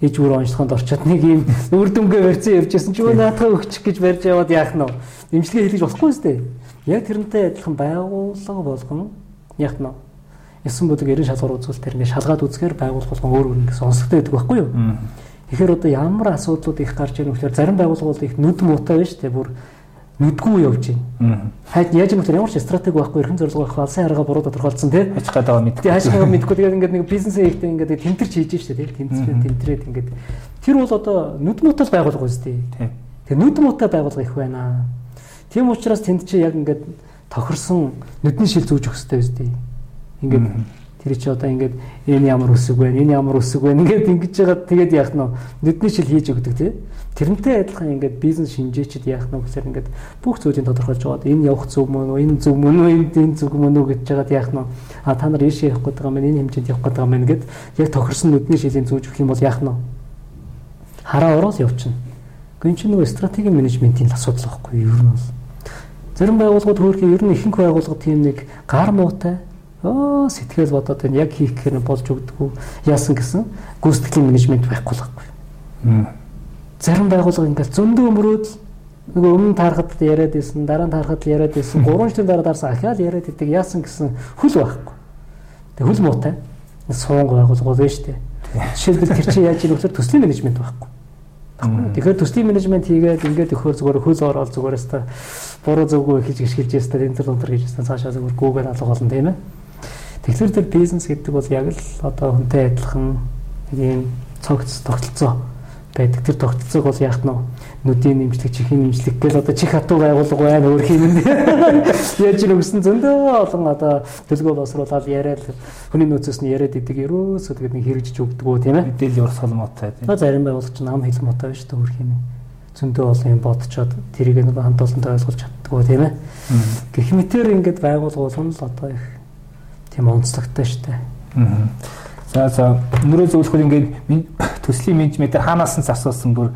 иж бүр онцлохонд орчоод нэг юм үр дүнгээ барьсан явжсэн чи наатаа өгчих гэж барьж яваад яах нь имчилгээ хийлгэж болохгүй сте. Яг тэрнтэй адилхан байгууллага болгон яах нь 9 бүлэг 90 шалгуур үзүүлэлт тэр ингээд шалгаад үзэхээр байгууллага болгон өөр өөр ингээд сонсогддог байдаг байхгүй юу? Тэгэхээр одоо ямар асуудлууд их гарч ирэх вэ зарим байгууллагууд их нүд муутай шүү дээ. Бүр нүдгүй явж байна. Хайд яаж юм бэ? Ямар ч стратеги байхгүй эрхэм зорилго байхгүй алсын арга буруу тодорхойлцсон тий. Аж гадаа мэдгүй. Аж гадаа мэдгүй тэгээд ингээд нэг бизнес хийхдээ ингээд тэмтэрч хийж штэ тий. Тэмцээ тэмтрээд ингээд тэр бол одоо нүд муутай байгуулга үстэй. Тэр нүд муутай байгуулга их байна. Тийм учраас тэнд чи яг ингээд тохирсон нүдний шил зүүж өгөх хэрэгтэй үстэй. Ингээд тэр чи одоо ингээд энэ ямар үсэг вэ? Энэ ямар үсэг вэ? Ингээд ингэж байгаа тэгээд яах нь нүдний шил хийж өгдөг тий. Тэрнтэй адилхан ингээд бизнес шинжээчд яах нь гэхээр ингээд бүх зүйлийг тодорхойлж байгаа. Энэ явах зөв мөн үү? Энэ зөв мөн үү? Энэ зөв мөн үү гэж жагаад яах нь а та нар ийшээ явах гэдэг юм байна. Энэ хэмжээнд явах гэдэг юм байна гэд яг тохирсон нүдний шилийн зүүж өгөх юм бол яах нь хараа ороод явчихна. Гүн чинь нөгөө стратегийн менежментийн асуудал байхгүй юу? Ер нь бол зарим байгууллагууд хөөрхий ер нь ихэнх байгууллага тийм нэг гар муутай оо сэтгэл бодоод энэ яг хийх гэхээр болж өгдөггүй яасан гэсэн гүйцэтгэлийн менежмент байхгүй л байхгүй. Зарим байгууллага ингээл зөндөө өмрөөд нөгөө өмнө таарахад яриад байсан, дараа нь таарахад яриад байсан, <laughs> 3 жилийн дараа дарсан ахаал яриад идэг яасан гэсэн хөл байхгүй. Тэг хөл муутай. Суунг байгуулгууд шүү дээ. Жишээлбэл тэр чинь яаж ийм өсөр төслийн менежмент байхгүй. Тэгэхээр төслийн менежмент хийгээд ингээд өгөхөр зүгээр хөл ороод зүгээр өстой буруу зөвгүй хийж гიშгэлж өстой энэ төр өнтер гэж өстой цаашаа зүгээр гүүгээр алга болно тийм ээ. Тэгэхээр тэр бизнес гэдэг бол яг л одоо хүнтэй адилхан ийм цогц тогтолцоо байдаг. Тэр тогтолцоог бол яах нь нүдийн нэмжлэг, чихийн нэмжлэг гэл одоо чих хатуу байгуулга байна өөр хийнэ. Яаж ч өгсөн зөндөө олон одоо төлгөө боловсруулаад яриад хүний нөөцөөс нь яриад идэг ерөөсөө тэгээд нэг хэрэгжиж өгдөг тийм ээ. Мэдээлэл урсгал муутай тийм. Зарим байгууллагч нам хэл муутай шүү дээ өөр хийнэ. Зөндөө олон юм бодцоод тэрийг нэг хамт олонтой ойлгуулж чаддгүй тийм ээ. Гэх мэтэр ингээд байгуулгуул нь л одоо их тийм онцлогтой шүү дээ. Аа. За за өнөөдрөө зөвлөхөд ингээд <coughs> төслийн менежментээр хаанаас нь асуусан бүр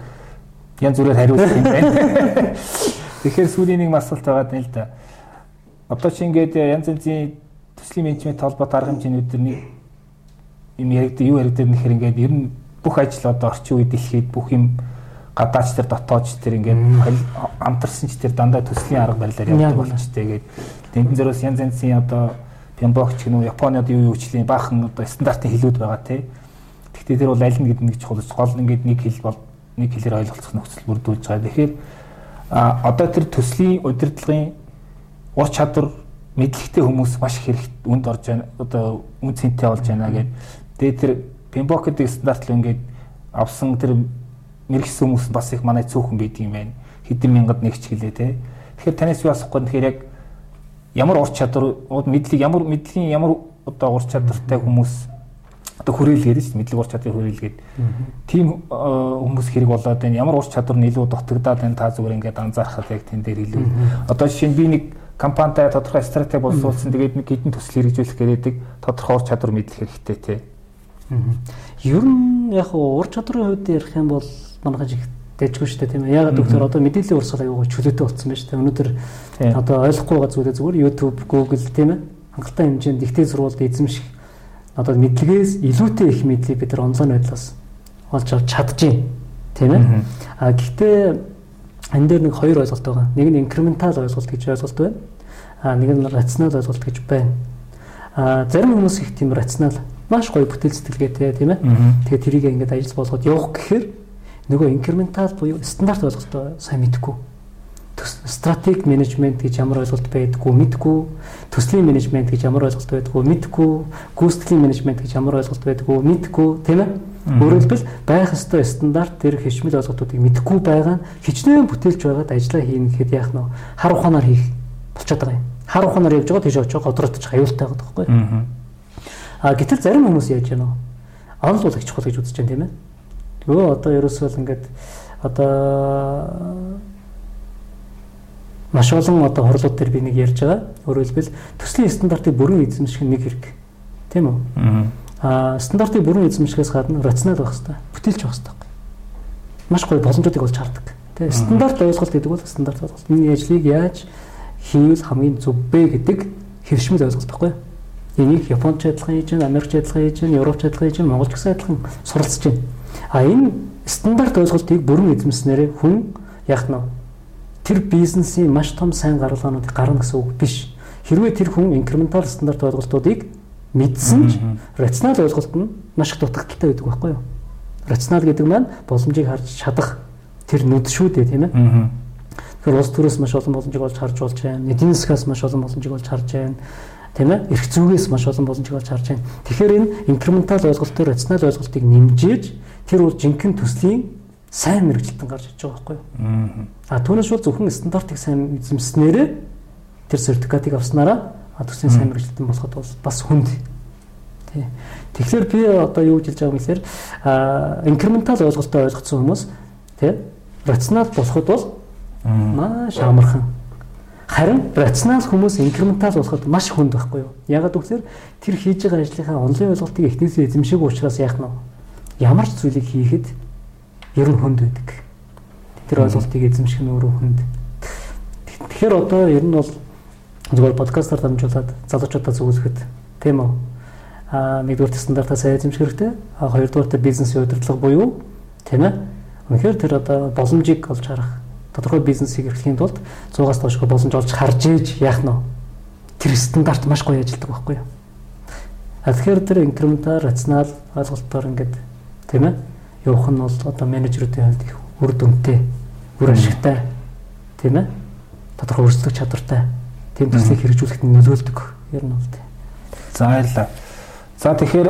янз бүрээр хариулах юм байна. <laughs> Тэгэхээр сүүлийн нэг асуулт байгаа юм л да. Одоо чи ингээд янз янзын төслийн менежмент холбоот арга хэмжээнүүд төр нэг юм яригддаг юу яригддаг нэхэр ингээд ер нь бүх ажил одоо орчин үед дэлхийд бүх юм гадаач тэр дотоодч тэр ингээд амтарсан ч тэр дандаа төслийн арга барилаар явдаг болчтой гээд тэмдэн зөрөөс янз янзын одоо Пямбогч гэнүү Японы одоо юу юу хичлийн баахан одоо стандартын хэлүүд байгаа тий. Гэхдээ тэр бол аль нь гэдэг нэг чухал гол ингээд нэг хэл бол нэг хэлээр ойлголцох нөхцөл бүрдүүлж байгаа. Тэгэхээр а одоо тэр төслийн удирдлагын ур чадвар мэдлэгтэй хүмүүс маш их хэрэгт үнд орж байна. Одоо үн цэнтэй болж байна гэдэг. Тэгээ тэр Пембок гэдэг стандарт л ингээд авсан тэр мэрэгсэн хүмүүс бас их манай цөөхөн байдаг юм байна. Хэдэн мянгад нэгч гэлээ те. Тэгэхээр танаас юу асахгүй тэгэхээр яг ямар ур чадвар мэдлэг ямар мэдлэгийн ямар одоо ур чадвартай хүмүүс одоо хүрээлгээд шүү дээ мэдлэг ур чадвар хүрээлгээд. Тийм хүмүүс хэрэг болоод байна ямар ур чадвар нь илүү дутагдаад байна та зүгээр ингээд анзаархад яг тэн дээр илүү одоо жишээ нь би нэг компанитай тодорхой стратеги боловсруулсан тэгээд нэг хэдэн төсөл хэрэгжүүлэх гэрээдэг тодорхой ур чадвар мэдлэх хэрэгтэй тий Ер нь яг ур чадрын хувьд ярих юм бол манайхаж их дэжгүй шүү дээ тийм ээ. Ягаад гэвэл одоо мэдээллийн урсгал аюул чөлөөтэй болсон байна шүү дээ. Өнөөдөр одоо ойлгохгүй байгаа зүйлээ зүгээр YouTube, Google тийм ээ. Хангалттай хэмжээнд дихтэй сурвалд эзэмших одоо мэдлэгээс илүүтэй их мэдлийг бид нар онцгой байдлаас олж авч чадчих тийм ээ. А гэхдээ энэ дээр нэг хоёр ойлголт байгаа. Нэг нь инкрементал ойлголт гэж ойлголт байна. А нэг нь рационал ойлголт гэж байна. А зарим хүмүүс их тийм рационал маш гоё бүтээл сэтгэлгээтэй тийм ээ. Тэгээ тэрийг ингээд ажил болгоод явах гэхээр нөгөө инкрементал буюу стандарт ойлголтоо сайн мэдгүй стратеги менежмент гэж ямар ойлголт байдггүй мэдгүй. Төслийн менежмент гэж ямар ойлголт байдггүй мэдгүй. Гүйцэтгэлийн менежмент гэж ямар ойлголт байдггүй мэдгүй. Тийм ээ өөрөөр хэлбэл байх ёстой стандарт тэр хичмэл ойлголтуудыг мэдгүй байгаа. Нь хичнээн бүтээлж байгаад ажиллаа хийнэ гэхэд яах нь хар ухаанаар хийх болчиход байгаа юм. Хар ухаанаар явж байгаа тийш очиж годротчих аюултай байгаа байхгүй а гэтэл зарим хүмүүс яаж яана онл бол их чухал гэж үзэж байна тийм ээ тэгээ одоо ерөөсөө ингээд одоо маш олон одоо хорлууд төр би нэг ярьж байгаа. Өөрөөр хэлбэл төслийн стандартыг бүрэн эзэмших нэг хэрэг. Тийм үү? Аа стандартыг бүрэн эзэмшихээс гадна рационал байх хэрэгтэй. Бүтээлч байх хэрэгтэй. Маш гоё боломжуудыг олж хардаг. Тийм стандарт ойлголт гэдэг бол стандарт ойлголт. Энэ ажлыг яаж хийвэл хамгийн зөв бэ гэдэг хэвшмэл ойлголт байхгүй юу? Энийг Японч адилхан хийж Америкч адилхан хийж Европч адилхан хийж Монголч гэсэн адилхан суралцж байна. А энэ стандарт ойлголтыг бүрэн эзэмснээр хүн яг нь тэр бизнесийн маш том сайн гаргалгаануудыг гарна гэсэн үг биш. Хэрвээ тэр хүн инкрементал стандарт ойлголтуудыг мэдсэн ч рационал ойлголт нь маш их дутагдaltaй байдаг байхгүй юу? Рационал гэдэг маань боломжийг харж чадах тэр нүд шүү дээ тийм ээ. Тэгэхээр улс төрөөс маш олон боломжийг олж харж болж байна. Эдийн засгаас маш олон боломжийг олж харж байна. Тийм ээ. Эрх зүйгээс маш олон боломжийг олж харж байна. Тэгэхээр энэ инкрементал ойлголтоор рационал ойлголтыг нэмжээж тэр бол жинхэнэ төслийн сайн мэрэгчлэлтэн гарч иж байгаа байхгүй юу. А түүнээс бол зөвхөн стандартыг сайн эзэмснээрээ тэр сертификатыг авснараа төслийн сайн мэрэгчлэлтэн болоход бол бас хүнд. Тэгэхээр би одоо юу хэлж байгаа юм гэхээр инкрементал ойлголтоо ойлгоцсон хүмүүс тий рационал болоход бол маш амархан. Харин рационал хүмүүс инкрементал болоход маш хүнд байхгүй юу? Ягаад гэвэл тэр хийж байгаа ажлынхаа онлын ойлголтыг эхнээс эзэмшээг учраас яах нь ямар ч зүйлийг хийхэд ер нь хүнд байдаг. Тэр ойлголтыг эзэмших нь өөрөө хүнд. Тэгэхээр одоо ер нь бол зөвхөн подкастаар дамжуулаад залуучуудаа зөвлөхөд тийм үү? Аа нэгдүгээр стандартаа сайн эзэмших хэрэгтэй. А хоёрдугаар бизнесийн удирдлага буюу тийм ээ? Үнэхээр тэр одоо боломжийг олж харах тодорхой бизнесийг эрхлэхийн тулд 100-аас доошгүй боломж олж харж ээж яах нь тэр стандарт маш гоё ажилладаг байхгүй юу? Тэгэхээр тэр инкрементар рационал ойлголтоор ингээд тийм ээ? явах нь бол одоо менежерүүдийн хувьд их үр дүнтэй, үр ашигтай тийм ээ? Тодорхой өрсөлдөх чадвартай тийм төслийг хэрэгжүүлэхэд нөлөөлдөг ер нь бол тийм. За баярлалаа. За тэгэхээр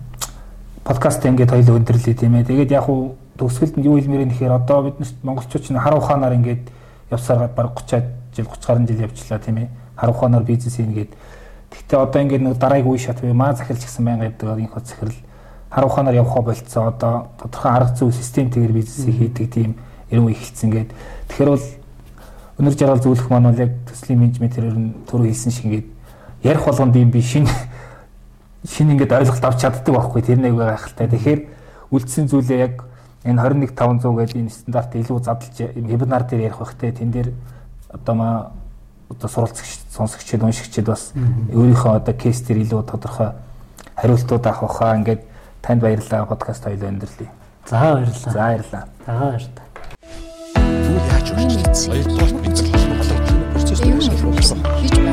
<clears throat> подкаст ингээд хоёул өндөрлөе тийм ээ. Тэгээд яг уу төгсгөлд нь юу хэлмээр юм гэхээр одоо бид монголчууд чинь хар ухаанаар ингээд явсаар баг 30 жил 30 гаруй жил явчлаа тийм ээ. Хар ухаанаар бизнес хийгээд Гэхдээ одоо ингээд нэг дараагийн үе шат буюу маа захирч гэсэн байнга гэдэг энэ хот захирал хар ухаанаар явхаа болцсон. Одоо тодорхой арга зүй системтэйгээр бизнесийг хийдэг тийм эрен үе эхэлсэн гээд. Тэгэхээр бол өнөр жаргал зөвлөх маань бол яг төслийн менежментээр ер нь түрүү хэлсэн шиг ингээд ярих болгонд юм би шин <laughs> шин ингээд ойлголт авч чаддаг байхгүй. Тэр нэг гайхалтай. Тэгэхээр үлдсэн зүйлээ яг энэ 21500 гэдэг энэ стандарт илүү задлж вебинар дээр ярих байхтай тэн дээр одоо маа одоо суралцагч сонсогчд уншигчд бас өөрийнхөө одоо кейс дээр илүү тодорхой хариултууд авах хаа ингээд Танд баярлалаа подкаст хоёул өндөрлөе. За баярлалаа. За баярлалаа. За баярлалаа. Тэгвэл яаж вэ? Хоёрдугаар процесс процесс хийж байгаа